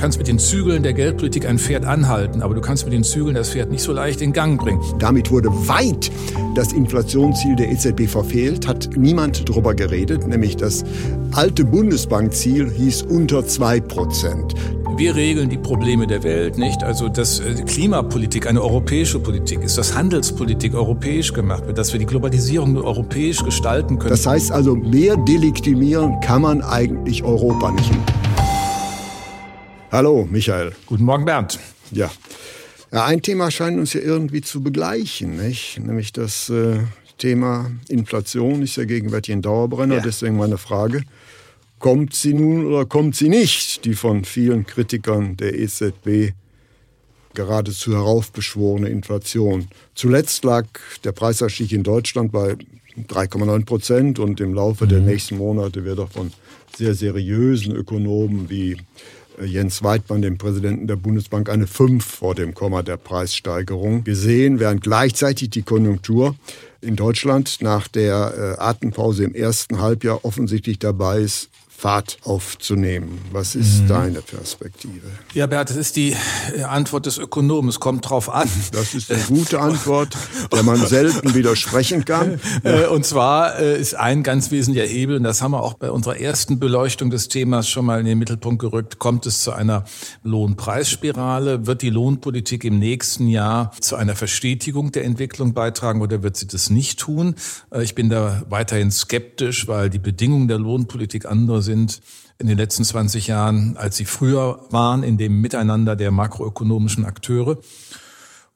Du kannst mit den Zügeln der Geldpolitik ein Pferd anhalten, aber du kannst mit den Zügeln das Pferd nicht so leicht in Gang bringen. Damit wurde weit das Inflationsziel der EZB verfehlt, hat niemand darüber geredet, nämlich das alte Bundesbankziel hieß unter 2 Prozent. Wir regeln die Probleme der Welt, nicht? Also, dass äh, Klimapolitik eine europäische Politik ist, dass Handelspolitik europäisch gemacht wird, dass wir die Globalisierung europäisch gestalten können. Das heißt also, mehr delegitimieren kann man eigentlich Europa nicht. Hallo, Michael. Guten Morgen, Bernd. Ja. ja ein Thema scheint uns ja irgendwie zu begleichen, nicht? nämlich das äh, Thema Inflation ist ja gegenwärtig ein Dauerbrenner. Ja. Deswegen meine Frage, kommt sie nun oder kommt sie nicht, die von vielen Kritikern der EZB geradezu heraufbeschworene Inflation. Zuletzt lag der Preisanstieg in Deutschland bei 3,9 Prozent und im Laufe mhm. der nächsten Monate wird auch von sehr seriösen Ökonomen wie Jens Weidmann, dem Präsidenten der Bundesbank, eine 5 vor dem Komma der Preissteigerung gesehen, während gleichzeitig die Konjunktur in Deutschland nach der äh, Atempause im ersten Halbjahr offensichtlich dabei ist, Fahrt aufzunehmen. Was ist mhm. deine Perspektive? Ja, Bert, das ist die äh, Antwort des Ökonomen. Es kommt drauf an. Das ist eine gute Antwort, der man selten widersprechen kann. Ja. Äh, und zwar äh, ist ein ganz wesentlicher Hebel, und das haben wir auch bei unserer ersten Beleuchtung des Themas schon mal in den Mittelpunkt gerückt, kommt es zu einer Lohnpreisspirale? Wird die Lohnpolitik im nächsten Jahr zu einer Verstetigung der Entwicklung beitragen oder wird sie das nicht tun? Ich bin da weiterhin skeptisch, weil die Bedingungen der Lohnpolitik andere sind sind in den letzten 20 Jahren, als sie früher waren in dem Miteinander der makroökonomischen Akteure.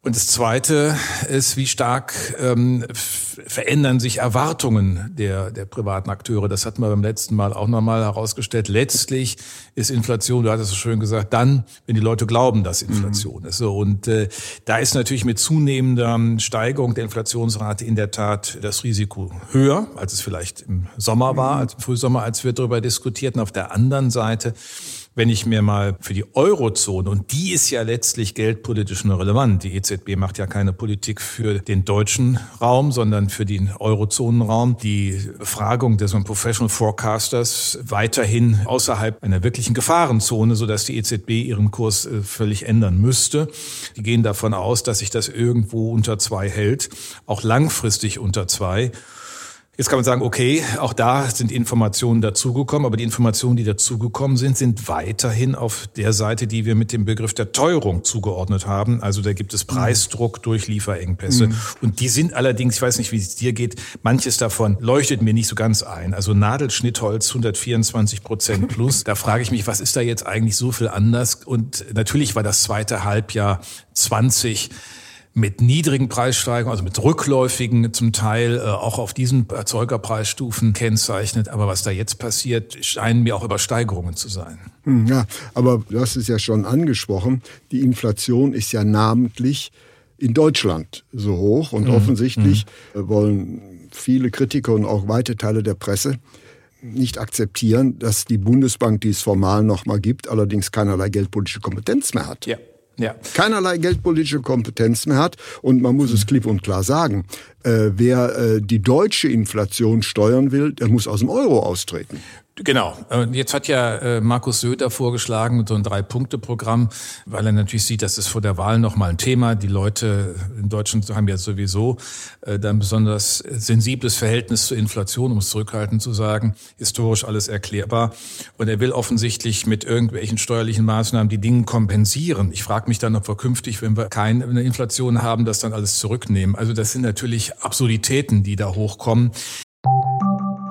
Und das Zweite ist, wie stark ähm, verändern sich Erwartungen der, der privaten Akteure. Das hatten wir beim letzten Mal auch nochmal herausgestellt. Letztlich ist Inflation, du hattest es schön gesagt, dann, wenn die Leute glauben, dass Inflation mhm. ist. So, und äh, da ist natürlich mit zunehmender Steigerung der Inflationsrate in der Tat das Risiko höher, als es vielleicht im Sommer war, als im Frühsommer, als wir darüber diskutierten. Auf der anderen Seite wenn ich mir mal für die Eurozone, und die ist ja letztlich geldpolitisch nur relevant, die EZB macht ja keine Politik für den deutschen Raum, sondern für den Eurozonenraum, die Befragung des Professional Forecasters weiterhin außerhalb einer wirklichen Gefahrenzone, sodass die EZB ihren Kurs äh, völlig ändern müsste. Die gehen davon aus, dass sich das irgendwo unter zwei hält, auch langfristig unter zwei. Jetzt kann man sagen, okay, auch da sind Informationen dazugekommen, aber die Informationen, die dazugekommen sind, sind weiterhin auf der Seite, die wir mit dem Begriff der Teuerung zugeordnet haben. Also da gibt es mhm. Preisdruck durch Lieferengpässe. Mhm. Und die sind allerdings, ich weiß nicht, wie es dir geht, manches davon leuchtet mir nicht so ganz ein. Also Nadelschnittholz 124 Prozent plus. da frage ich mich, was ist da jetzt eigentlich so viel anders? Und natürlich war das zweite Halbjahr 20 mit niedrigen Preissteigerungen, also mit rückläufigen zum Teil, äh, auch auf diesen Erzeugerpreisstufen kennzeichnet. Aber was da jetzt passiert, scheinen mir auch Übersteigerungen zu sein. Hm, ja, aber du hast es ja schon angesprochen. Die Inflation ist ja namentlich in Deutschland so hoch und mhm. offensichtlich mhm. wollen viele Kritiker und auch weite Teile der Presse nicht akzeptieren, dass die Bundesbank, die es formal noch mal gibt, allerdings keinerlei geldpolitische Kompetenz mehr hat. Ja ja. keinerlei geldpolitische Kompetenz mehr hat. Und man muss es klipp und klar sagen, äh, wer äh, die deutsche Inflation steuern will, der muss aus dem Euro austreten. Genau. Jetzt hat ja äh, Markus Söder vorgeschlagen, so ein Drei-Punkte-Programm, weil er natürlich sieht, das ist vor der Wahl nochmal ein Thema. Die Leute in Deutschland haben ja sowieso äh, dann besonders sensibles Verhältnis zur Inflation, um es zurückhaltend zu sagen, historisch alles erklärbar. Und er will offensichtlich mit irgendwelchen steuerlichen Maßnahmen die Dinge kompensieren. Ich frage mich dann, ob wir künftig, wenn wir keine Inflation haben, das dann alles zurücknehmen. Also das sind natürlich Absurditäten, die da hochkommen.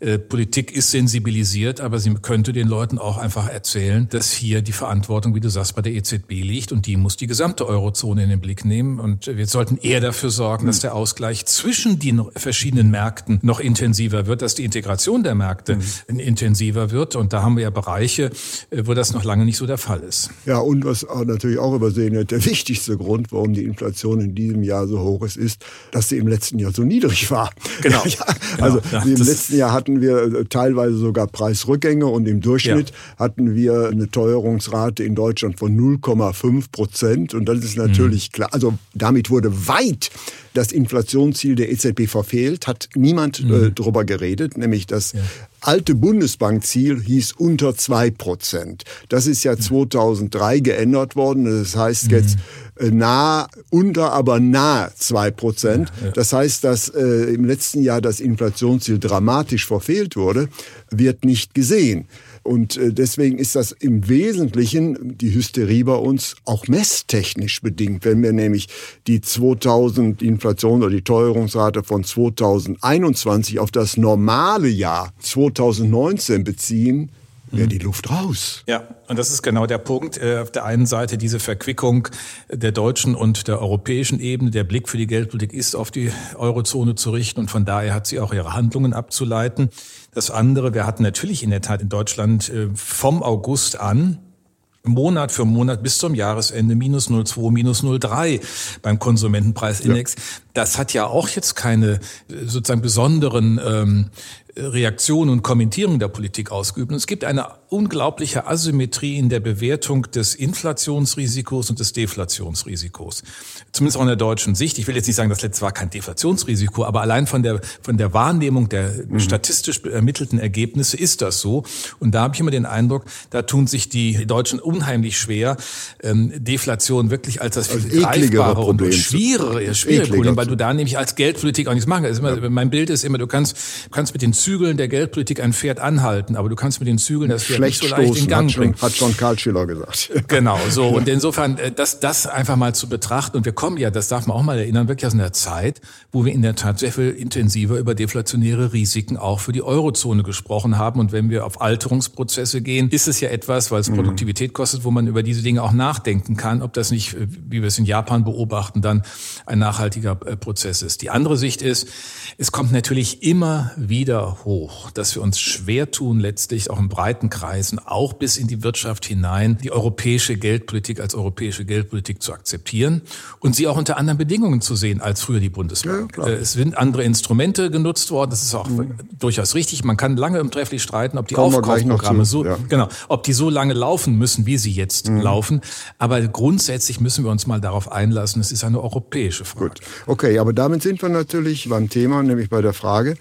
Äh, Politik ist sensibilisiert, aber sie könnte den Leuten auch einfach erzählen, dass hier die Verantwortung, wie du sagst, bei der EZB liegt und die muss die gesamte Eurozone in den Blick nehmen. Und wir sollten eher dafür sorgen, dass der Ausgleich zwischen den verschiedenen Märkten noch intensiver wird, dass die Integration der Märkte mhm. intensiver wird. Und da haben wir ja Bereiche, äh, wo das noch lange nicht so der Fall ist. Ja, und was natürlich auch übersehen wird, der wichtigste Grund, warum die Inflation in diesem Jahr so hoch ist, ist, dass sie im letzten Jahr so niedrig war. Genau. ja, also genau. Ja, im letzten Jahr hatten wir äh, teilweise sogar Preisrückgänge und im Durchschnitt ja. hatten wir eine Teuerungsrate in Deutschland von 0,5 Prozent. Und das ist natürlich mhm. klar. Also damit wurde weit das Inflationsziel der EZB verfehlt, hat niemand äh, mhm. äh, darüber geredet, nämlich das ja. alte Bundesbankziel hieß unter zwei Prozent. Das ist ja 2003 geändert worden. Das heißt mhm. jetzt äh, nah, unter, aber nah zwei Prozent. Ja, ja. Das heißt, dass äh, im letzten Jahr das Inflationsziel dramatisch verfehlt wurde, wird nicht gesehen. Und äh, deswegen ist das im Wesentlichen die Hysterie bei uns auch messtechnisch bedingt. Wenn wir nämlich die 2000 Inflation oder die Teuerungsrate von 2021 auf das normale Jahr 2019 beziehen, wäre die Luft raus. Ja, und das ist genau der Punkt. Äh, auf der einen Seite diese Verquickung der deutschen und der europäischen Ebene. Der Blick für die Geldpolitik ist auf die Eurozone zu richten und von daher hat sie auch ihre Handlungen abzuleiten. Das andere, wir hatten natürlich in der Tat in Deutschland äh, vom August an Monat für Monat bis zum Jahresende minus 0,2, minus 0,3 beim Konsumentenpreisindex. Ja. Das hat ja auch jetzt keine äh, sozusagen besonderen ähm, Reaktionen und Kommentierungen der Politik ausgeübt. Und es gibt eine unglaubliche Asymmetrie in der Bewertung des Inflationsrisikos und des Deflationsrisikos. Zumindest auch in der deutschen Sicht. Ich will jetzt nicht sagen, das letzte war kein Deflationsrisiko, aber allein von der, von der Wahrnehmung der mhm. statistisch ermittelten Ergebnisse ist das so. Und da habe ich immer den Eindruck, da tun sich die Deutschen unheimlich schwer, ähm, Deflation wirklich als das viel greifbare und schwierigere, schwierige Problem, weil du da nämlich als Geldpolitik auch nichts machen kannst. Mein Bild ist immer, du kannst, kannst mit den Zügeln der Geldpolitik ein Pferd anhalten, aber du kannst mit den Zügeln das Pferd nicht so leicht in Gang bringen. Hat schon Karl Schiller gesagt. Genau, so. Und insofern, äh, das, das einfach mal zu betrachten. Und wir kommen ja, das darf man auch mal erinnern, wirklich aus einer Zeit, wo wir in der Tat sehr viel intensiver über deflationäre Risiken auch für die Eurozone gesprochen haben. Und wenn wir auf Alterungsprozesse gehen, ist es ja etwas, weil es mhm. Produktivität kostet, wo man über diese Dinge auch nachdenken kann, ob das nicht, äh, wie wir es in Japan beobachten, dann ein nachhaltiger äh, Prozess ist. Die andere Sicht ist, es kommt natürlich immer wieder hoch, dass wir uns schwer tun, letztlich auch in breiten Kreisen, auch bis in die Wirtschaft hinein, die europäische Geldpolitik als europäische Geldpolitik zu akzeptieren und sie auch unter anderen Bedingungen zu sehen als früher die Bundesbank. Ja, es sind andere Instrumente genutzt worden, das ist auch mhm. durchaus richtig. Man kann lange im Trefflich streiten, ob die Kommen Aufkaufprogramme so, ja. genau, ob die so lange laufen müssen, wie sie jetzt mhm. laufen. Aber grundsätzlich müssen wir uns mal darauf einlassen, es ist eine europäische Frage. Gut. Okay, aber damit sind wir natürlich beim Thema, nämlich bei der Frage,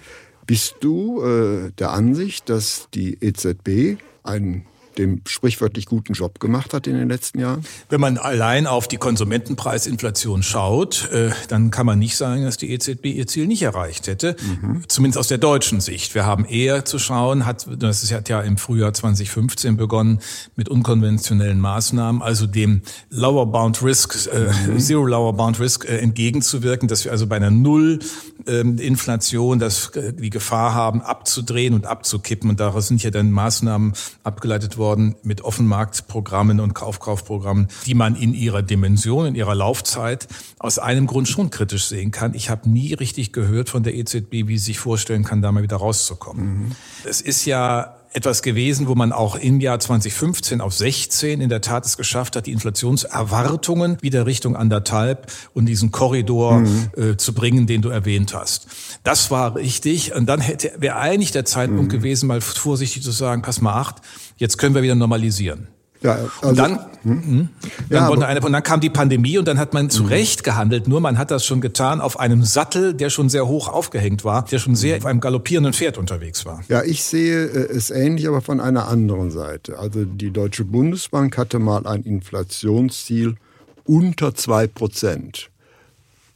bist du äh, der Ansicht, dass die EZB einen dem sprichwörtlich guten Job gemacht hat in den letzten Jahren? Wenn man allein auf die Konsumentenpreisinflation schaut, äh, dann kann man nicht sagen, dass die EZB ihr Ziel nicht erreicht hätte. Mhm. Zumindest aus der deutschen Sicht. Wir haben eher zu schauen, hat, das hat ja im Frühjahr 2015 begonnen mit unkonventionellen Maßnahmen, also dem Lower Bound Risk, äh, mhm. Zero Lower Bound Risk äh, entgegenzuwirken, dass wir also bei einer Null ähm, Inflation das, die Gefahr haben, abzudrehen und abzukippen. Und daraus sind ja dann Maßnahmen abgeleitet worden, worden mit Offenmarktprogrammen und Kaufkaufprogrammen, die man in ihrer Dimension, in ihrer Laufzeit aus einem Grund schon kritisch sehen kann. Ich habe nie richtig gehört von der EZB, wie sie sich vorstellen kann, da mal wieder rauszukommen. Mhm. Es ist ja etwas gewesen, wo man auch im Jahr 2015 auf 16 in der Tat es geschafft hat, die Inflationserwartungen wieder Richtung anderthalb und diesen Korridor mhm. äh, zu bringen, den du erwähnt hast. Das war richtig. Und dann hätte wäre eigentlich der Zeitpunkt mhm. gewesen, mal vorsichtig zu sagen, pass mal acht, jetzt können wir wieder normalisieren. Ja, also, und dann, hm? hm? dann, ja, eine, und dann kam die Pandemie und dann hat man zu hm. Recht gehandelt. Nur man hat das schon getan auf einem Sattel, der schon sehr hoch aufgehängt war, der schon sehr auf einem galoppierenden Pferd unterwegs war. Ja, ich sehe äh, es ähnlich, aber von einer anderen Seite. Also die Deutsche Bundesbank hatte mal ein Inflationsziel unter zwei Prozent.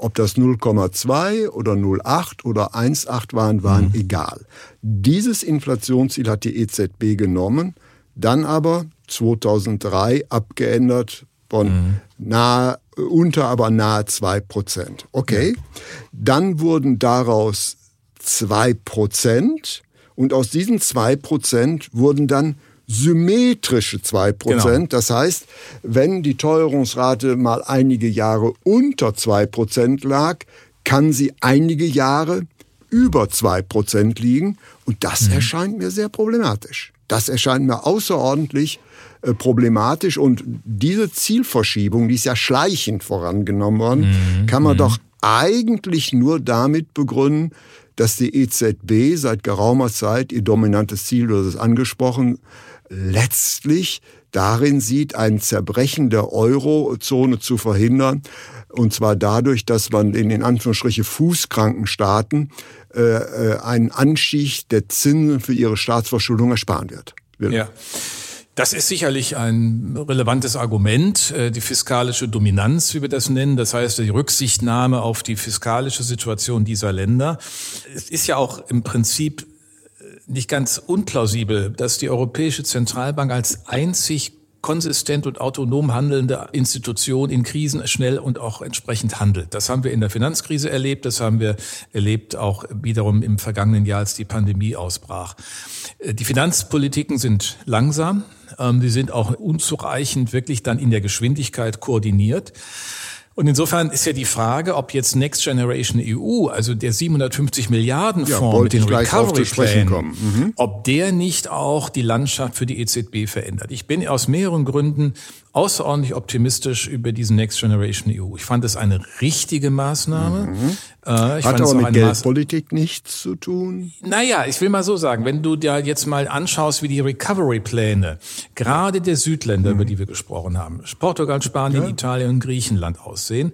Ob das 0,2 oder 0,8 oder 1,8 waren, waren mhm. egal. Dieses Inflationsziel hat die EZB genommen, dann aber 2003 abgeändert von mhm. nahe, unter aber nahe 2 Prozent. Okay, dann wurden daraus 2 Prozent und aus diesen 2 Prozent wurden dann symmetrische 2 Prozent. Genau. Das heißt, wenn die Teuerungsrate mal einige Jahre unter 2 Prozent lag, kann sie einige Jahre über 2 Prozent liegen. Und das mhm. erscheint mir sehr problematisch. Das erscheint mir außerordentlich äh, problematisch. Und diese Zielverschiebung, die ist ja schleichend vorangenommen worden, mhm. kann man mhm. doch eigentlich nur damit begründen, dass die EZB seit geraumer Zeit ihr dominantes Ziel, du hast es angesprochen, letztlich darin sieht, ein Zerbrechen der Eurozone zu verhindern. Und zwar dadurch, dass man in den Anführungsstrichen fußkranken Staaten äh, äh, einen Anstieg der Zinsen für ihre Staatsverschuldung ersparen wird. Ja. Das ist sicherlich ein relevantes Argument, äh, die fiskalische Dominanz, wie wir das nennen. Das heißt, die Rücksichtnahme auf die fiskalische Situation dieser Länder. Es ist ja auch im Prinzip nicht ganz unplausibel, dass die Europäische Zentralbank als einzig konsistent und autonom handelnde Institution in Krisen schnell und auch entsprechend handelt. Das haben wir in der Finanzkrise erlebt, das haben wir erlebt auch wiederum im vergangenen Jahr, als die Pandemie ausbrach. Die Finanzpolitiken sind langsam, ähm, sie sind auch unzureichend wirklich dann in der Geschwindigkeit koordiniert. Und insofern ist ja die Frage, ob jetzt Next Generation EU, also der 750 Milliarden Fonds ja, mit den Recovery Plan, mhm. ob der nicht auch die Landschaft für die EZB verändert. Ich bin aus mehreren Gründen außerordentlich optimistisch über diesen Next Generation EU. Ich fand es eine richtige Maßnahme. Mhm. Äh, Hat aber mit Geldpolitik nichts zu tun? Naja, ich will mal so sagen, wenn du dir jetzt mal anschaust, wie die Recovery-Pläne, gerade der Südländer, mhm. über die wir gesprochen haben, Portugal, Spanien, ja. Italien und Griechenland aussehen,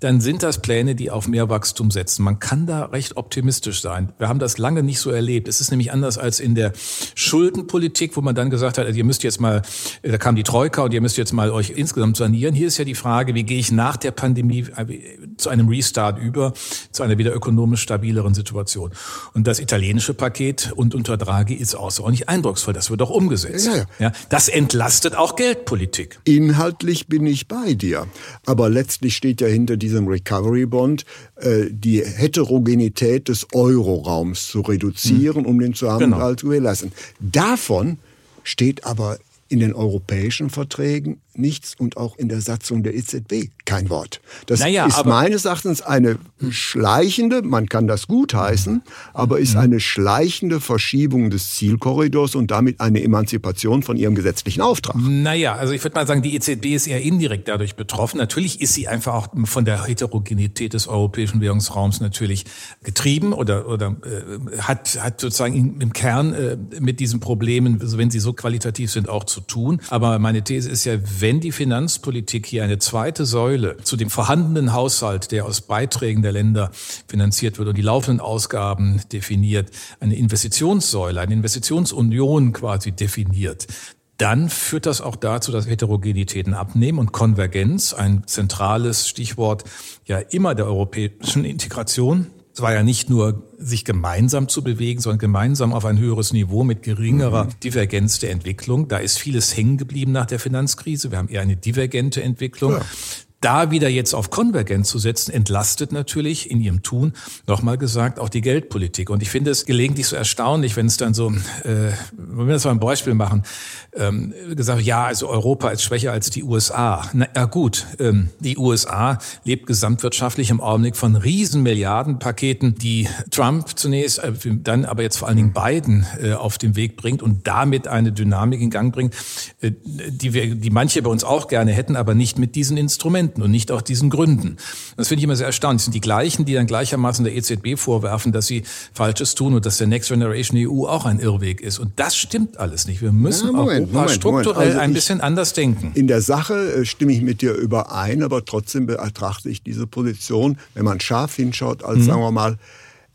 dann sind das Pläne, die auf mehr Wachstum setzen. Man kann da recht optimistisch sein. Wir haben das lange nicht so erlebt. Es ist nämlich anders als in der Schuldenpolitik, wo man dann gesagt hat, also ihr müsst jetzt mal, da kam die Troika und ihr müsst jetzt mal euch insgesamt sanieren. Hier ist ja die Frage, wie gehe ich nach der Pandemie äh, zu einem Restart über, zu einer wieder ökonomisch stabileren Situation. Und das italienische Paket und unter Draghi ist außerordentlich eindrucksvoll. Das wird auch umgesetzt. Ja, ja. ja, das entlastet auch Geldpolitik. Inhaltlich bin ich bei dir. Aber letztlich steht ja hinter diesem Recovery Bond äh, die Heterogenität des Euroraums zu reduzieren, hm. um den Zusammenhalt genau. zu gewährleisten. Davon steht aber in den europäischen Verträgen nichts und auch in der Satzung der EZB kein Wort. Das naja, ist meines Erachtens eine schleichende, man kann das gutheißen, aber ist eine schleichende Verschiebung des Zielkorridors und damit eine Emanzipation von ihrem gesetzlichen Auftrag. Naja, also ich würde mal sagen, die EZB ist eher indirekt dadurch betroffen. Natürlich ist sie einfach auch von der Heterogenität des europäischen Währungsraums natürlich getrieben oder, oder äh, hat, hat sozusagen im Kern äh, mit diesen Problemen, wenn sie so qualitativ sind, auch zu tun. Aber meine These ist ja, wenn die Finanzpolitik hier eine zweite Säule zu dem vorhandenen Haushalt, der aus Beiträgen der Länder finanziert wird und die laufenden Ausgaben definiert, eine Investitionssäule, eine Investitionsunion quasi definiert, dann führt das auch dazu, dass Heterogenitäten abnehmen und Konvergenz, ein zentrales Stichwort ja immer der europäischen Integration, es war ja nicht nur, sich gemeinsam zu bewegen, sondern gemeinsam auf ein höheres Niveau mit geringerer mhm. Divergenz der Entwicklung. Da ist vieles hängen geblieben nach der Finanzkrise. Wir haben eher eine divergente Entwicklung. Ja da wieder jetzt auf Konvergenz zu setzen, entlastet natürlich in ihrem Tun, nochmal gesagt, auch die Geldpolitik. Und ich finde es gelegentlich so erstaunlich, wenn es dann so, äh, wenn wir das mal ein Beispiel machen, ähm, gesagt, ja, also Europa ist schwächer als die USA. Na ja, gut, ähm, die USA lebt gesamtwirtschaftlich im Augenblick von riesen Milliardenpaketen, die Trump zunächst, äh, dann aber jetzt vor allen Dingen Biden äh, auf den Weg bringt und damit eine Dynamik in Gang bringt, äh, die wir, die manche bei uns auch gerne hätten, aber nicht mit diesen Instrumenten. Instrumenten und nicht aus diesen Gründen. Das finde ich immer sehr erstaunlich. Das sind die gleichen, die dann gleichermaßen der EZB vorwerfen, dass sie Falsches tun und dass der Next Generation EU auch ein Irrweg ist. Und das stimmt alles nicht. Wir müssen ja, Moment, Europa Moment, strukturell Moment. Also ein bisschen anders denken. In der Sache äh, stimme ich mit dir überein, aber trotzdem betrachte ich diese Position, wenn man scharf hinschaut, als, mhm. sagen wir mal,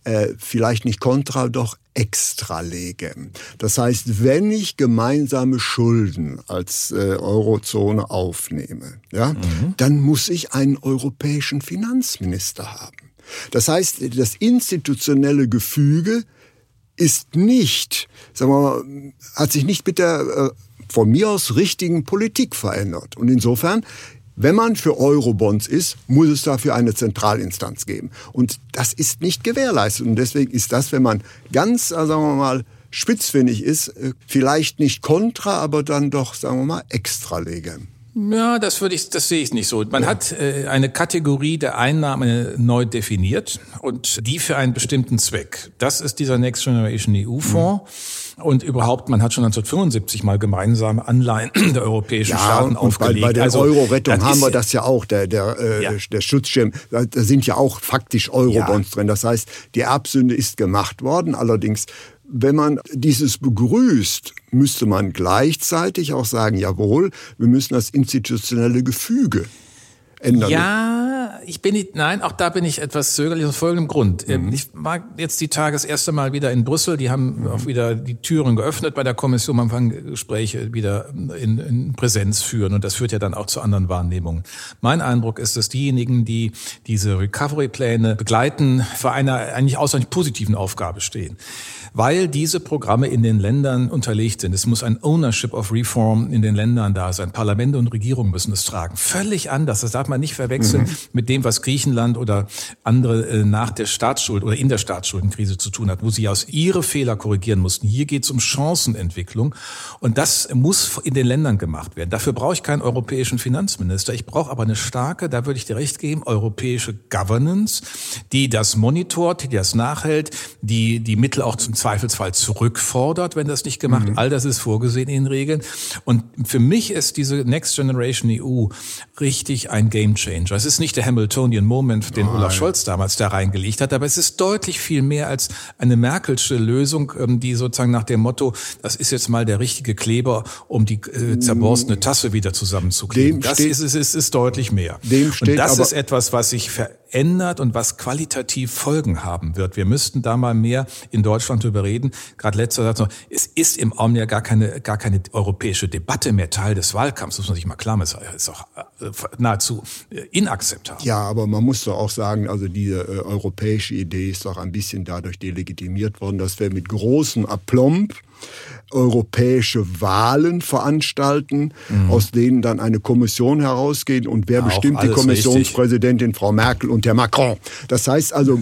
äh, vielleicht nicht kontra, doch extra lege. Das heißt, wenn ich gemeinsame Schulden als äh, Eurozone aufnehme, ja, mhm. dann muss ich einen europäischen Finanzminister haben. Das heißt, das institutionelle Gefüge ist nicht, sagen wir mal, hat sich nicht mit der äh, von mir aus richtigen Politik verändert. Und insofern wenn man für Eurobonds ist, muss es dafür eine Zentralinstanz geben. Und das ist nicht gewährleistet. Und deswegen ist das, wenn man ganz, äh, sagen wir mal, spitzfindig ist, äh, vielleicht nicht kontra, aber dann doch, sagen wir mal, extra lege. Ja, das würde ich, das sehe ich nicht so. Man ja. hat äh, eine Kategorie der Einnahmen neu definiert und die für einen bestimmten Zweck. Das ist dieser Next Generation EU-Fonds. Mhm. Und überhaupt, man hat schon 1975 mal gemeinsame Anleihen der europäischen ja, Staaten und aufgelegt. Bei, bei der also, Euro-Rettung haben wir das ja auch, der, der, äh, ja. der Schutzschirm. Da sind ja auch faktisch Eurobonds ja. drin. Das heißt, die Erbsünde ist gemacht worden. Allerdings wenn man dieses begrüßt, müsste man gleichzeitig auch sagen, jawohl, wir müssen das institutionelle Gefüge ändern. Ja, ich bin nicht, nein, auch da bin ich etwas zögerlich aus folgendem Grund. Ähm, mhm. Ich war jetzt die Tage das erste Mal wieder in Brüssel. Die haben mhm. auch wieder die Türen geöffnet bei der Kommission. Man kann Gespräche wieder in, in Präsenz führen und das führt ja dann auch zu anderen Wahrnehmungen. Mein Eindruck ist, dass diejenigen, die diese Recovery-Pläne begleiten, für eine eigentlich außerordentlich positiven Aufgabe stehen weil diese Programme in den Ländern unterlegt sind. Es muss ein Ownership of Reform in den Ländern da sein. Parlamente und Regierungen müssen es tragen. Völlig anders. Das darf man nicht verwechseln mhm. mit dem, was Griechenland oder andere äh, nach der Staatsschuld oder in der Staatsschuldenkrise zu tun hat, wo sie aus ihre Fehler korrigieren mussten. Hier geht es um Chancenentwicklung und das muss in den Ländern gemacht werden. Dafür brauche ich keinen europäischen Finanzminister. Ich brauche aber eine starke, da würde ich dir recht geben, europäische Governance, die das monitort, die das nachhält, die die Mittel auch zum Zweifelsfall zurückfordert, wenn das nicht gemacht. Mhm. All das ist vorgesehen in Regeln. Und für mich ist diese Next Generation EU richtig ein Game Changer. Es ist nicht der Hamiltonian Moment, den Nein. Olaf Scholz damals da reingelegt hat, aber es ist deutlich viel mehr als eine Merkelsche Lösung, ähm, die sozusagen nach dem Motto, das ist jetzt mal der richtige Kleber, um die äh, zerborstene mm. Tasse wieder zusammenzukleben. Dem das steht, ist, ist, ist, ist deutlich mehr. Dem steht Und das ist etwas, was sich verändert und was qualitativ Folgen haben wird. Wir müssten da mal mehr in Deutschland drüber reden. Gerade letzter Satz noch, es ist im Augenblick ja gar keine, gar keine europäische Debatte mehr Teil des Wahlkampfs, das muss man sich mal klar machen, ist auch äh, nahezu äh, inakzeptabel. Ja, aber man muss doch auch sagen, also diese äh, europäische Idee ist doch ein bisschen dadurch delegitimiert worden, dass wir mit großem Aplomb europäische Wahlen veranstalten, mhm. aus denen dann eine Kommission herausgeht und wer ja, bestimmt die Kommissionspräsidentin Frau Merkel und der Macron. Das heißt also,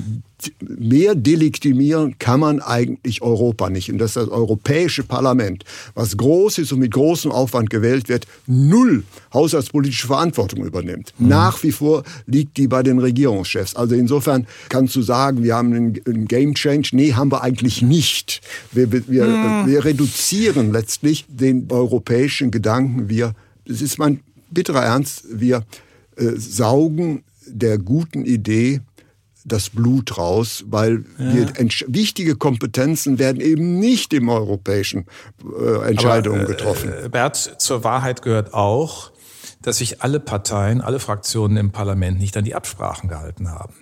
mehr delegitimieren kann man eigentlich Europa nicht. Und dass das Europäische Parlament, was groß ist und mit großem Aufwand gewählt wird, null haushaltspolitische Verantwortung übernimmt. Mhm. Nach wie vor liegt die bei den Regierungschefs. Also insofern kannst du sagen, wir haben einen, Game Change. Nee, haben wir eigentlich nicht. Wir, wir, mhm. wir reduzieren letztlich den europäischen Gedanken. Wir, das ist mein bitterer Ernst, wir äh, saugen der guten Idee das Blut raus, weil ja. wichtige Kompetenzen werden eben nicht im europäischen äh, Entscheidungen Aber, äh, getroffen. Bert, zur Wahrheit gehört auch, dass sich alle Parteien, alle Fraktionen im Parlament nicht an die Absprachen gehalten haben.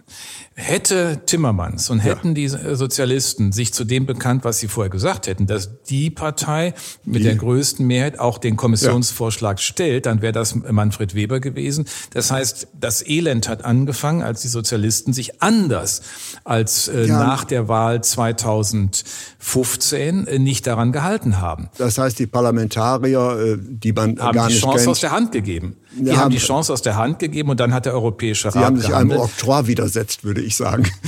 Hätte Timmermans und hätten ja. die Sozialisten sich zu dem bekannt, was sie vorher gesagt hätten, dass die Partei mit die. der größten Mehrheit auch den Kommissionsvorschlag ja. stellt, dann wäre das Manfred Weber gewesen. Das heißt, das Elend hat angefangen, als die Sozialisten sich anders als äh, ja. nach der Wahl 2015 äh, nicht daran gehalten haben. Das heißt, die Parlamentarier, äh, die man haben gar die nicht Chance kennt, aus der Hand gegeben. Die haben, haben die Chance aus der Hand gegeben und dann hat der Europäische Sie Rat haben sich gehandelt. einem Oktroi widersetzt, würde ich sagen.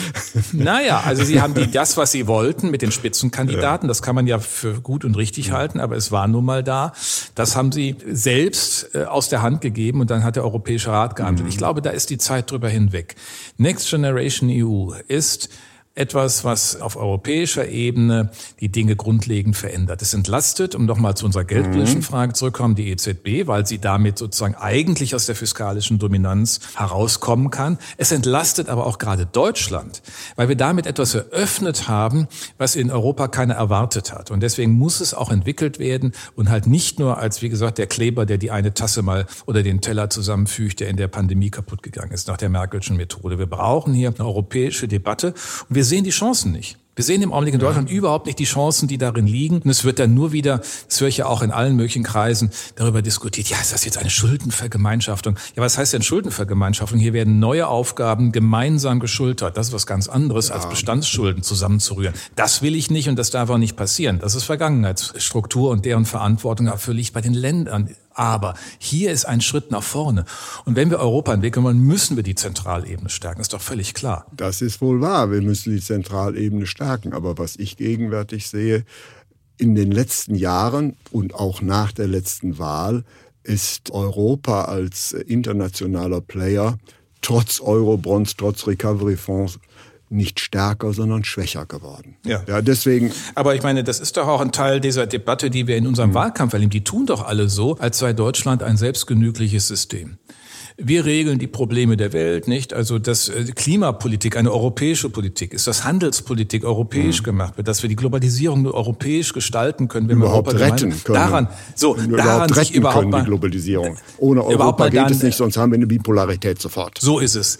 Naja, also Sie haben die, das, was Sie wollten mit den Spitzenkandidaten, das kann man ja für gut und richtig halten, aber es war nun mal da. Das haben Sie selbst äh, aus der Hand gegeben und dann hat der Europäische Rat gehandelt. Mhm. Ich glaube, da ist die Zeit drüber hinweg. Next Generation EU ist etwas, was auf europäischer Ebene die Dinge grundlegend verändert. Es entlastet, um nochmal zu unserer geldpolitischen mhm. Frage zurückzukommen, die EZB, weil sie damit sozusagen eigentlich aus der fiskalischen Dominanz herauskommen kann. Es entlastet aber auch gerade Deutschland, weil wir damit etwas eröffnet haben, was in Europa keiner erwartet hat. Und deswegen muss es auch entwickelt werden und halt nicht nur als, wie gesagt, der Kleber, der die eine Tasse mal oder den Teller zusammenfügt, der in der Pandemie kaputt gegangen ist, nach der Merkelschen Methode. Wir brauchen hier eine europäische Debatte und wir sehen die Chancen nicht. Wir sehen im Augenblick in Deutschland überhaupt nicht die Chancen, die darin liegen. Und es wird dann nur wieder, das höre ich ja auch in allen möglichen Kreisen, darüber diskutiert, ja, ist das jetzt eine Schuldenvergemeinschaftung? Ja, was heißt denn Schuldenvergemeinschaftung? Hier werden neue Aufgaben gemeinsam geschultert. Das ist was ganz anderes, ja. als Bestandsschulden zusammenzurühren. Das will ich nicht und das darf auch nicht passieren. Das ist Vergangenheitsstruktur und deren Verantwortung ich bei den Ländern. Aber hier ist ein Schritt nach vorne. Und wenn wir Europa entwickeln wollen, müssen wir die Zentralebene stärken. Ist doch völlig klar. Das ist wohl wahr. Wir müssen die Zentralebene stärken. Aber was ich gegenwärtig sehe, in den letzten Jahren und auch nach der letzten Wahl ist Europa als internationaler Player trotz Eurobonds, trotz Recovery-Fonds nicht stärker, sondern schwächer geworden. Ja. ja, deswegen. Aber ich meine, das ist doch auch ein Teil dieser Debatte, die wir in unserem mhm. Wahlkampf erleben. Die tun doch alle so, als sei Deutschland ein selbstgenügliches System. Wir regeln die Probleme der Welt, nicht? Also das äh, Klimapolitik, eine europäische Politik, ist das Handelspolitik europäisch mhm. gemacht wird, dass wir die Globalisierung nur europäisch gestalten können, wenn überhaupt wir Europa retten können. Daran, so, daran retten sich überhaupt können, mal, die Globalisierung. Ohne Europa geht es nicht, sonst haben wir eine Bipolarität sofort. So ist es.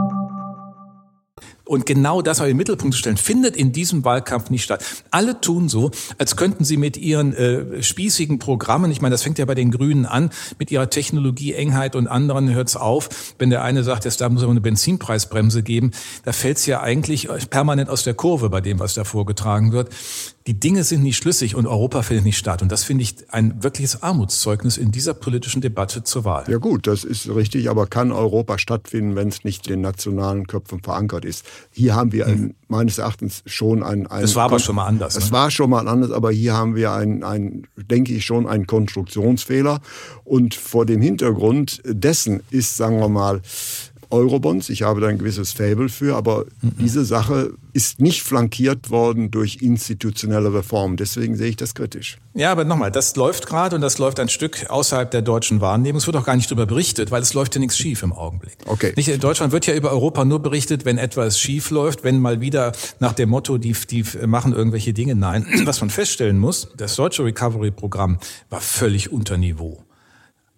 Und genau das in den Mittelpunkt zu stellen, findet in diesem Wahlkampf nicht statt. Alle tun so, als könnten sie mit ihren äh, spießigen Programmen, ich meine, das fängt ja bei den Grünen an, mit ihrer Technologieengheit und anderen hört's auf. Wenn der eine sagt, jetzt da muss aber eine Benzinpreisbremse geben, da fällt's ja eigentlich permanent aus der Kurve bei dem, was da vorgetragen wird die Dinge sind nicht schlüssig und Europa findet nicht statt. Und das finde ich ein wirkliches Armutszeugnis in dieser politischen Debatte zur Wahl. Ja gut, das ist richtig, aber kann Europa stattfinden, wenn es nicht in den nationalen Köpfen verankert ist? Hier haben wir ein, hm. meines Erachtens schon ein... ein das war aber schon mal anders. Es ne? war schon mal anders, aber hier haben wir ein, ein, denke ich schon, einen Konstruktionsfehler. Und vor dem Hintergrund dessen ist, sagen wir mal, Eurobonds. Ich habe da ein gewisses Fable für, aber mhm. diese Sache ist nicht flankiert worden durch institutionelle Reformen. Deswegen sehe ich das kritisch. Ja, aber nochmal, das läuft gerade und das läuft ein Stück außerhalb der deutschen Wahrnehmung. Es wird auch gar nicht darüber berichtet, weil es läuft ja nichts schief im Augenblick. Okay. Nicht, in Deutschland wird ja über Europa nur berichtet, wenn etwas schief läuft, wenn mal wieder nach dem Motto, die, die machen irgendwelche Dinge. Nein, was man feststellen muss, das deutsche Recovery-Programm war völlig unter Niveau.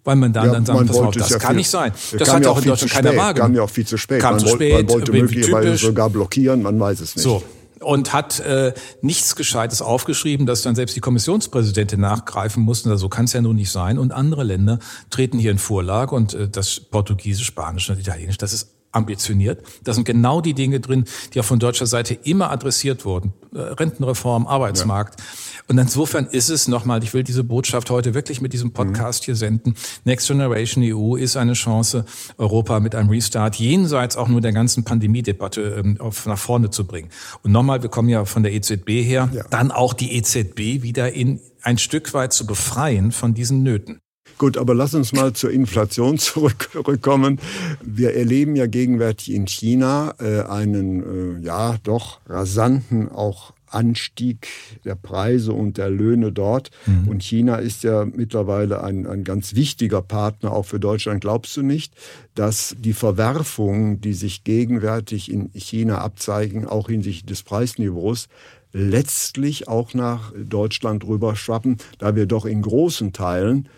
Weil man dann, ja, dann sagt, pass auf, das ja kann viel, nicht sein. Das hat ja auch in Deutschland keiner wahrgenommen. Kam ja auch viel zu spät. Kam man, zu spät. Man wollte möglicherweise typisch. sogar blockieren, man weiß es nicht. So. Und hat äh, nichts Gescheites aufgeschrieben, dass dann selbst die Kommissionspräsidentin nachgreifen musste. So also kann es ja nun nicht sein. Und andere Länder treten hier in Vorlage und äh, das Portugiesisch, Spanisch und Italienisch, das ist ambitioniert. Da sind genau die Dinge drin, die auch von deutscher Seite immer adressiert wurden. Äh, Rentenreform, Arbeitsmarkt. Ja. Und insofern ist es nochmal, ich will diese Botschaft heute wirklich mit diesem Podcast mhm. hier senden. Next Generation EU ist eine Chance, Europa mit einem Restart jenseits auch nur der ganzen Pandemiedebatte ähm, auf, nach vorne zu bringen. Und nochmal, wir kommen ja von der EZB her, ja. dann auch die EZB wieder in ein Stück weit zu befreien von diesen Nöten. Gut, aber lass uns mal zur Inflation zurückkommen. Wir erleben ja gegenwärtig in China äh, einen, äh, ja, doch rasanten auch Anstieg der Preise und der Löhne dort. Mhm. Und China ist ja mittlerweile ein, ein ganz wichtiger Partner auch für Deutschland. Glaubst du nicht, dass die Verwerfungen, die sich gegenwärtig in China abzeigen, auch hinsichtlich des Preisniveaus, letztlich auch nach Deutschland rüberschwappen, da wir doch in großen Teilen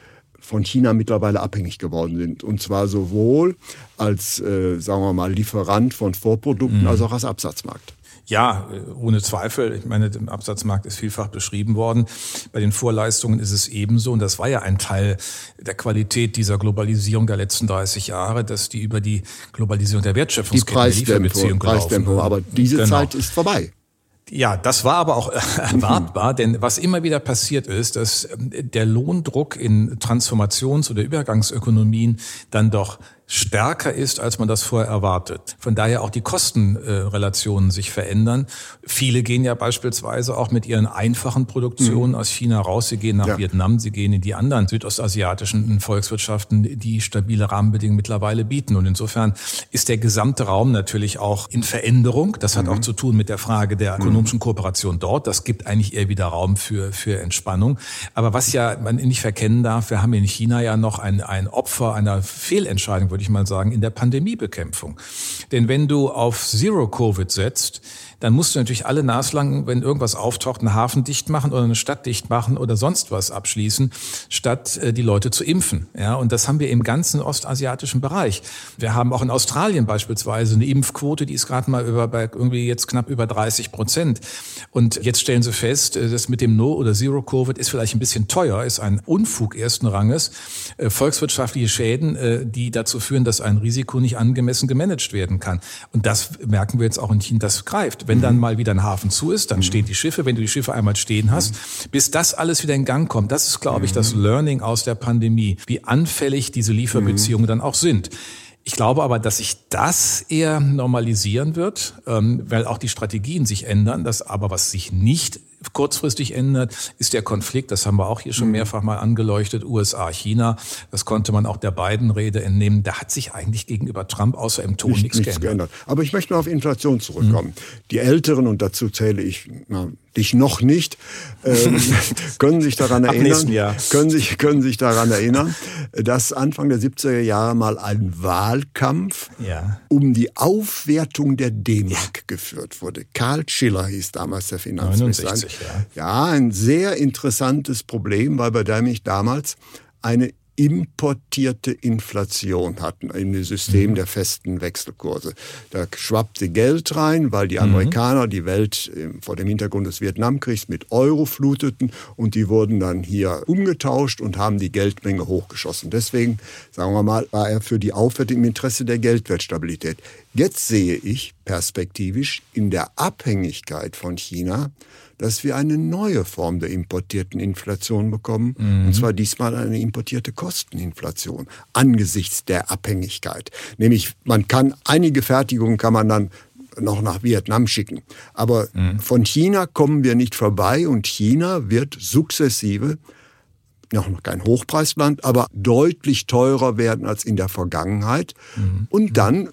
von China mittlerweile abhängig geworden sind. Und zwar sowohl als, äh, sagen wir mal, Lieferant von Vorprodukten mhm. als auch als Absatzmarkt. Ja, ohne Zweifel. Ich meine, der Absatzmarkt ist vielfach beschrieben worden. Bei den Vorleistungen ist es ebenso. Und das war ja ein Teil der Qualität dieser Globalisierung der letzten 30 Jahre, dass die über die Globalisierung der Wertschöpfungskette, die Preisdämpfung, Preisdämpfung. Aber diese genau. Zeit ist vorbei. Ja, das war aber auch erwartbar, denn was immer wieder passiert ist, dass ähm, der Lohndruck in Transformations- oder Übergangsökonomien dann doch stärker ist, als man das vorher erwartet. Von daher auch die Kostenrelationen sich verändern. Viele gehen ja beispielsweise auch mit ihren einfachen Produktionen mhm. aus China raus. Sie gehen nach ja. Vietnam, sie gehen in die anderen südostasiatischen Volkswirtschaften, die stabile Rahmenbedingungen mittlerweile bieten. Und insofern ist der gesamte Raum natürlich auch in Veränderung. Das hat mhm. auch zu tun mit der Frage der ökonomischen Kooperation dort. Das gibt eigentlich eher wieder Raum für, für Entspannung. Aber was ja man nicht verkennen darf, wir haben in China ja noch ein, ein Opfer einer Fehlentscheidung würde ich mal sagen, in der Pandemiebekämpfung. Denn wenn du auf Zero Covid setzt, dann musst du natürlich alle naslang, wenn irgendwas auftaucht, einen Hafen dicht machen oder eine Stadt dicht machen oder sonst was abschließen, statt äh, die Leute zu impfen. Ja, und das haben wir im ganzen ostasiatischen Bereich. Wir haben auch in Australien beispielsweise eine Impfquote, die ist gerade mal über, bei irgendwie jetzt knapp über 30 Prozent. Und jetzt stellen sie fest, äh, das mit dem No oder Zero Covid ist vielleicht ein bisschen teuer, ist ein Unfug ersten Ranges, äh, volkswirtschaftliche Schäden, die dazu führen, dass ein Risiko nicht angemessen gemanagt werden kann. Und das merken wir jetzt auch in China, das greift. Wenn dann mal wieder ein Hafen zu ist, dann stehen die Schiffe. Wenn du die Schiffe einmal stehen hast, bis das alles wieder in Gang kommt, das ist, glaube ich, das Learning aus der Pandemie, wie anfällig diese Lieferbeziehungen dann auch sind. Ich glaube aber, dass sich das eher normalisieren wird, ähm, weil auch die Strategien sich ändern. Das aber, was sich nicht kurzfristig ändert, ist der Konflikt, das haben wir auch hier schon mhm. mehrfach mal angeleuchtet, USA, China. Das konnte man auch der beiden Rede entnehmen. Da hat sich eigentlich gegenüber Trump außer im Ton nicht, nichts, nichts geändert. geändert. Aber ich möchte noch auf Inflation zurückkommen. Mhm. Die Älteren, und dazu zähle ich na, dich noch nicht, ähm, können sich daran erinnern, können sich, können sich daran erinnern, dass Anfang der 70er Jahre mal ein Wahlkampf ja. um die Aufwertung der D-Mark geführt wurde. Karl Schiller hieß damals der Finanzminister. 69, ja. ja, ein sehr interessantes Problem, weil bei dem ich damals eine importierte Inflation hatten im System mhm. der festen Wechselkurse. Da schwappte Geld rein, weil die mhm. Amerikaner die Welt äh, vor dem Hintergrund des Vietnamkriegs mit Euro fluteten und die wurden dann hier umgetauscht und haben die Geldmenge hochgeschossen. Deswegen, sagen wir mal, war er für die Aufwertung im Interesse der Geldwertstabilität. Jetzt sehe ich perspektivisch in der Abhängigkeit von China dass wir eine neue Form der importierten Inflation bekommen. Mhm. Und zwar diesmal eine importierte Kosteninflation angesichts der Abhängigkeit. Nämlich, man kann einige Fertigungen kann man dann noch nach Vietnam schicken. Aber mhm. von China kommen wir nicht vorbei und China wird sukzessive noch kein Hochpreisland, aber deutlich teurer werden als in der Vergangenheit. Mhm. Und dann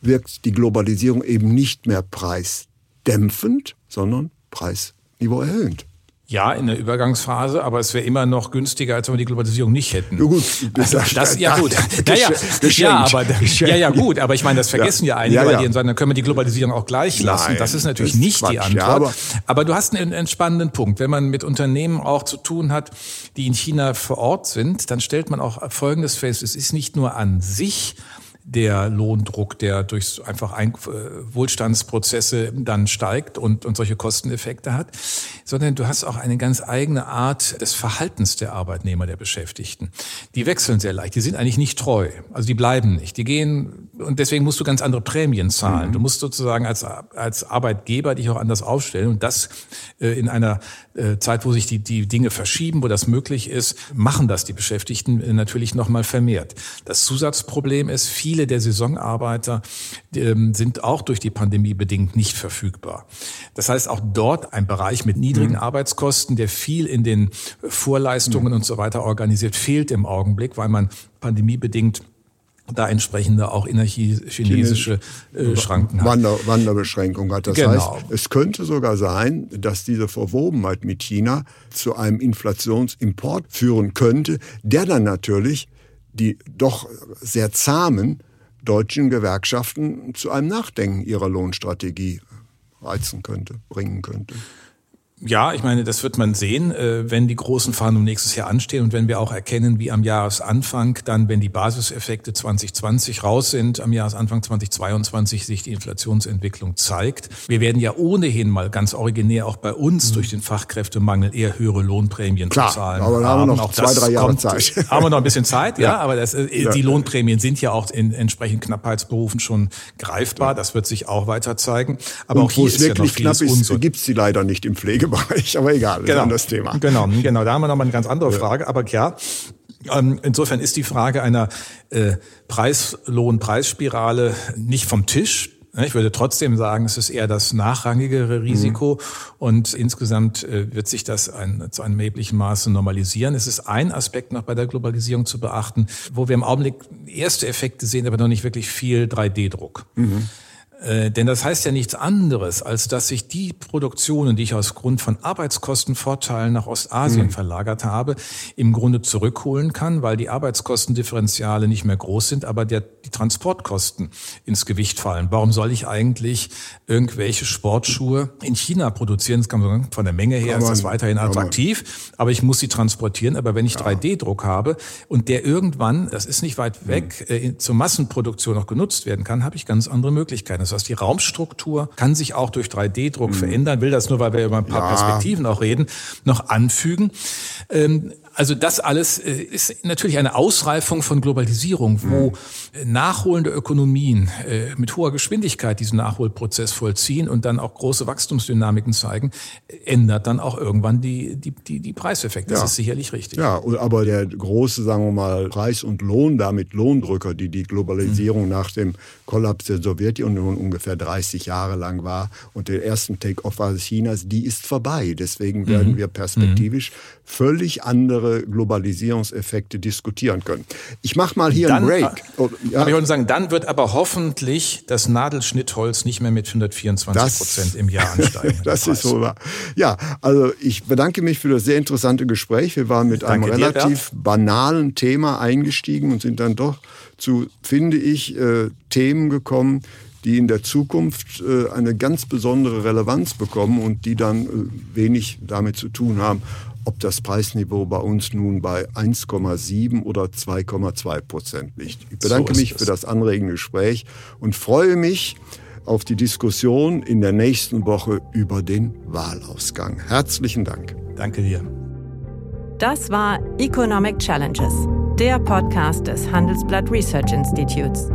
wirkt die Globalisierung eben nicht mehr preisdämpfend, sondern preis Niveau erhöht. Ja, in der Übergangsphase, aber es wäre immer noch günstiger, als wenn wir die Globalisierung nicht hätten. Ja, gut, das, also das, ja gut. Naja, ja, aber, ja, ja, gut, aber ich meine, das vergessen ja, ja einige, ja, ja. weil die sagen, dann können wir die Globalisierung auch gleich lassen. Nein, das ist natürlich das ist nicht Quatsch, die Antwort. aber, aber du hast einen entspannenden Punkt. Wenn man mit Unternehmen auch zu tun hat, die in China vor Ort sind, dann stellt man auch Folgendes fest. Es ist nicht nur an sich der Lohndruck, der durch einfach ein, äh, Wohlstandsprozesse dann steigt und, und solche Kosteneffekte hat, sondern du hast auch eine ganz eigene Art des Verhaltens der Arbeitnehmer, der Beschäftigten. Die wechseln sehr leicht, die sind eigentlich nicht treu, also die bleiben nicht, die gehen und deswegen musst du ganz andere Prämien zahlen. Mhm. Du musst sozusagen als, als Arbeitgeber dich auch anders aufstellen und das äh, in einer äh, Zeit, wo sich die, die Dinge verschieben, wo das möglich ist, machen das die Beschäftigten äh, natürlich nochmal vermehrt. Das Zusatzproblem ist, viele der Saisonarbeiter ähm, sind auch durch die Pandemie bedingt nicht verfügbar. Das heißt, auch dort ein Bereich mit niedrigen mhm. Arbeitskosten, der viel in den Vorleistungen mhm. und so weiter organisiert, fehlt im Augenblick, weil man pandemiebedingt da entsprechende auch innerchinesische äh, Schranken hat. Wander, Wanderbeschränkung hat. Das genau. heißt, es könnte sogar sein, dass diese Verwobenheit mit China zu einem Inflationsimport führen könnte, der dann natürlich die doch sehr zahmen deutschen Gewerkschaften zu einem Nachdenken ihrer Lohnstrategie reizen könnte, bringen könnte. Ja, ich meine, das wird man sehen, äh, wenn die großen Verhandlungen nächstes Jahr anstehen und wenn wir auch erkennen, wie am Jahresanfang dann, wenn die Basiseffekte 2020 raus sind, am Jahresanfang 2022 sich die Inflationsentwicklung zeigt. Wir werden ja ohnehin mal ganz originär auch bei uns mhm. durch den Fachkräftemangel eher höhere Lohnprämien Klar, zahlen. Aber da haben wir noch auch zwei, drei Jahre kommt, Zeit. Haben wir noch ein bisschen Zeit, ja, ja aber das, äh, ja. die Lohnprämien sind ja auch in entsprechenden Knappheitsberufen schon greifbar. Das wird sich auch weiter zeigen. Aber und auch hier ist wirklich ja noch knapp ist, gibt es die leider nicht im Pflege Pflegebereich, aber egal, genau. das Thema. Genau, genau, da haben wir nochmal eine ganz andere Frage, aber ja, ähm, Insofern ist die Frage einer äh, Preis-Lohn-Preisspirale nicht vom Tisch. Ich würde trotzdem sagen, es ist eher das nachrangigere Risiko mhm. und insgesamt äh, wird sich das ein, zu einem erheblichen Maße normalisieren. Es ist ein Aspekt noch bei der Globalisierung zu beachten, wo wir im Augenblick erste Effekte sehen, aber noch nicht wirklich viel 3D-Druck. Mhm. Äh, denn das heißt ja nichts anderes, als dass sich die Produktionen, die ich aus Grund von Arbeitskostenvorteilen nach Ostasien mhm. verlagert habe, im Grunde zurückholen kann, weil die Arbeitskostendifferenziale nicht mehr groß sind, aber der, die Transportkosten ins Gewicht fallen. Warum soll ich eigentlich irgendwelche Sportschuhe in China produzieren? Das kann man sagen, von der Menge her ist das weiterhin attraktiv, aber ich muss sie transportieren. Aber wenn ich ja. 3D-Druck habe und der irgendwann, das ist nicht weit weg, mhm. äh, zur Massenproduktion noch genutzt werden kann, habe ich ganz andere Möglichkeiten. Das heißt, die Raumstruktur kann sich auch durch 3D-Druck mhm. verändern. Will das nur, weil wir über ein paar ja. Perspektiven auch reden, noch anfügen. Ähm, also das alles äh, ist natürlich eine Ausreifung von Globalisierung, wo mhm. nachholende Ökonomien äh, mit hoher Geschwindigkeit diesen Nachholprozess vollziehen und dann auch große Wachstumsdynamiken zeigen, ändert dann auch irgendwann die, die, die, die Preiseffekte. Das ja. ist sicherlich richtig. Ja, aber der große, sagen wir mal, Preis und Lohn, damit Lohndrücker, die die Globalisierung mhm. nach dem Kollaps der Sowjetunion ungefähr 30 Jahre lang war und der ersten Take-off Chinas, die ist vorbei. Deswegen werden mhm. wir perspektivisch völlig andere Globalisierungseffekte diskutieren können. Ich mache mal hier dann, einen Break. Oh, ja. Ich wollte sagen, dann wird aber hoffentlich das Nadelschnittholz nicht mehr mit 124 Prozent im Jahr ansteigen. das ist so wahr. Ja, also ich bedanke mich für das sehr interessante Gespräch. Wir waren mit einem relativ dir, banalen Thema eingestiegen und sind dann doch zu, finde ich, äh, Themen gekommen, die in der Zukunft äh, eine ganz besondere Relevanz bekommen und die dann äh, wenig damit zu tun haben, ob das Preisniveau bei uns nun bei 1,7 oder 2,2 Prozent liegt. Ich bedanke so mich für das anregende Gespräch und freue mich auf die Diskussion in der nächsten Woche über den Wahlausgang. Herzlichen Dank. Danke dir. Das war Economic Challenges, der Podcast des Handelsblatt Research Institutes.